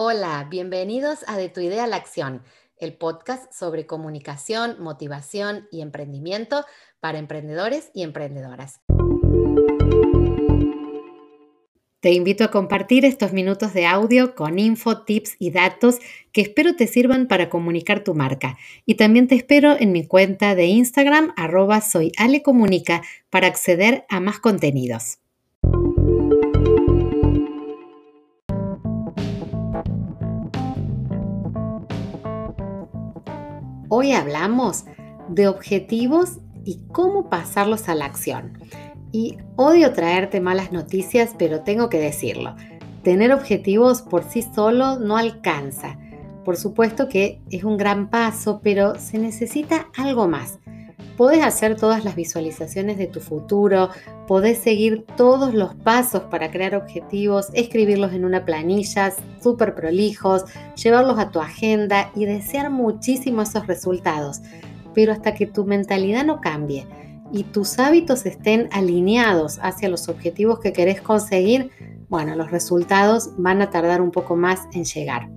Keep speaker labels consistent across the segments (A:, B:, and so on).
A: Hola, bienvenidos a De tu idea a la acción, el podcast sobre comunicación, motivación y emprendimiento para emprendedores y emprendedoras. Te invito a compartir estos minutos de audio con info, tips y datos que espero te sirvan para comunicar tu marca. Y también te espero en mi cuenta de Instagram, arroba para acceder a más contenidos. Hoy hablamos de objetivos y cómo pasarlos a la acción. Y odio traerte malas noticias, pero tengo que decirlo. Tener objetivos por sí solo no alcanza. Por supuesto que es un gran paso, pero se necesita algo más. Podés hacer todas las visualizaciones de tu futuro, podés seguir todos los pasos para crear objetivos, escribirlos en una planilla súper prolijos, llevarlos a tu agenda y desear muchísimo esos resultados. Pero hasta que tu mentalidad no cambie y tus hábitos estén alineados hacia los objetivos que querés conseguir, bueno, los resultados van a tardar un poco más en llegar.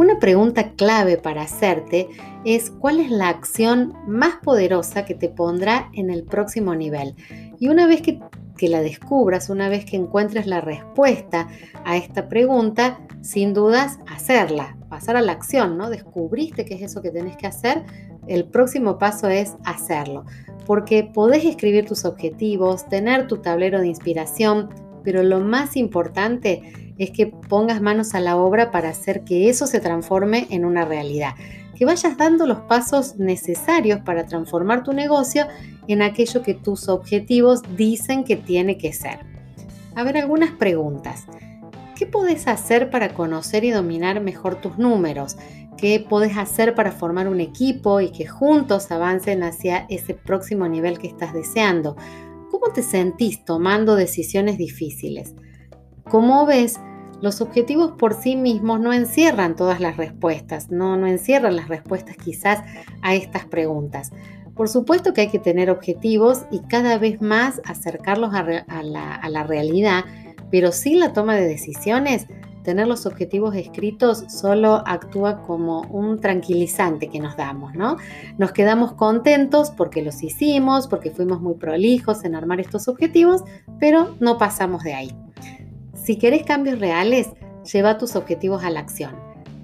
A: Una pregunta clave para hacerte es cuál es la acción más poderosa que te pondrá en el próximo nivel. Y una vez que, la descubras, una vez que encuentres la respuesta a esta pregunta, sin dudas hacerla, pasar a la acción, ¿no? Descubriste qué es eso que tenés que hacer, el próximo paso es hacerlo, porque podés escribir tus objetivos, tener tu tablero de inspiración, pero lo más importante es que pongas manos a la obra para hacer que eso se transforme en una realidad, que vayas dando los pasos necesarios para transformar tu negocio en aquello que tus objetivos dicen que tiene que ser. A ver, algunas preguntas. ¿Qué podés hacer para conocer y dominar mejor tus números? ¿Qué podés hacer para formar un equipo y que juntos avancen hacia ese próximo nivel que estás deseando? ¿Cómo te sentís tomando decisiones difíciles? ¿Cómo ves, los objetivos por sí mismos no encierran todas las respuestas, no, no encierran las respuestas quizás a estas preguntas. Por supuesto que hay que tener objetivos y cada vez más acercarlos a, la, la realidad, pero sin la toma de decisiones, tener los objetivos escritos solo actúa como un tranquilizante que nos damos, ¿no? Nos quedamos contentos porque los hicimos, porque fuimos muy prolijos en armar estos objetivos, pero no pasamos de ahí. Si querés cambios reales, lleva tus objetivos a la acción.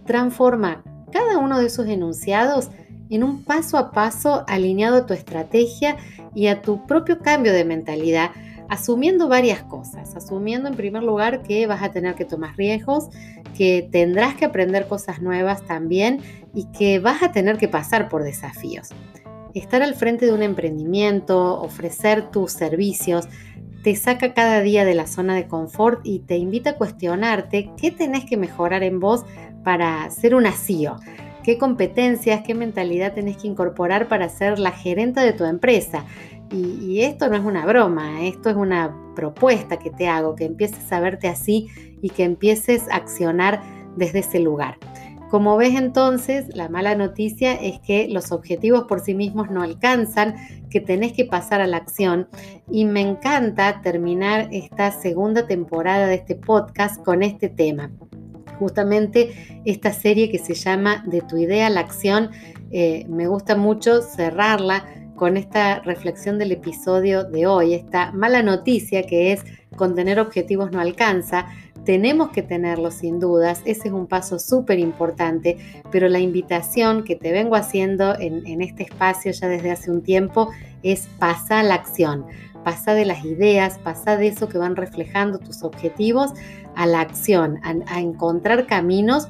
A: Transforma cada uno de esos enunciados en un paso a paso alineado a tu estrategia y a tu propio cambio de mentalidad, asumiendo varias cosas. Asumiendo en primer lugar que vas a tener que tomar riesgos, que tendrás que aprender cosas nuevas también y que vas a tener que pasar por desafíos. Estar al frente de un emprendimiento, ofrecer tus servicios, te saca cada día de la zona de confort y te invita a cuestionarte qué tenés que mejorar en vos para ser un CEO, qué competencias, qué mentalidad tenés que incorporar para ser la gerente de tu empresa. Y, y, esto no es una broma, esto es una propuesta que te hago, que empieces a verte así y que empieces a accionar desde ese lugar. Como ves entonces, la mala noticia es que los objetivos por sí mismos no alcanzan, que tenés que pasar a la acción y me encanta terminar esta segunda temporada de este podcast con este tema. Justamente esta serie que se llama De tu idea a la acción, eh, me gusta mucho cerrarla con esta reflexión del episodio de hoy, esta mala noticia que es con tener objetivos no alcanza, tenemos que tenerlo sin dudas, ese es un paso súper importante, pero la invitación que te vengo haciendo en, este espacio ya desde hace un tiempo es pasar a la acción, pasa de las ideas, pasa de eso que van reflejando tus objetivos a la acción, a encontrar caminos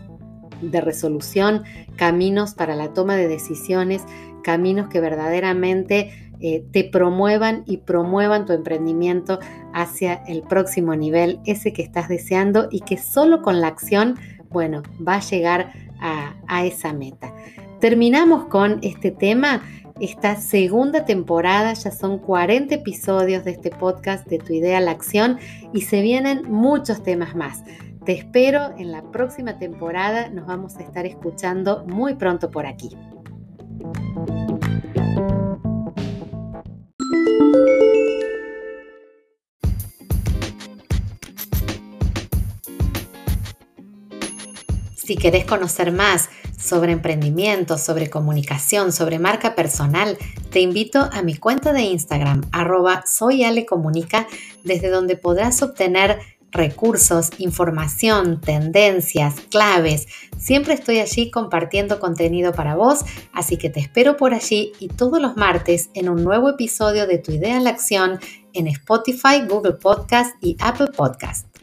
A: de resolución, caminos para la toma de decisiones, caminos que verdaderamente eh, te promuevan y promuevan tu emprendimiento hacia el próximo nivel, ese que estás deseando y que solo con la acción, bueno, va a llegar a, a esa meta. Terminamos con este tema, esta segunda temporada, ya son 40 episodios de este podcast de Tu idea a la acción y se vienen muchos temas más. Te espero en la próxima temporada, nos vamos a estar escuchando muy pronto por aquí. Si querés conocer más sobre emprendimiento, sobre comunicación, sobre marca personal, te invito a mi cuenta de Instagram, arroba soyalecomunica, desde donde podrás obtener recursos, información, tendencias, claves. Siempre estoy allí compartiendo contenido para vos, así que te espero por allí y todos los martes en un nuevo episodio de Tu idea en la acción en Spotify, Google Podcast y Apple Podcast.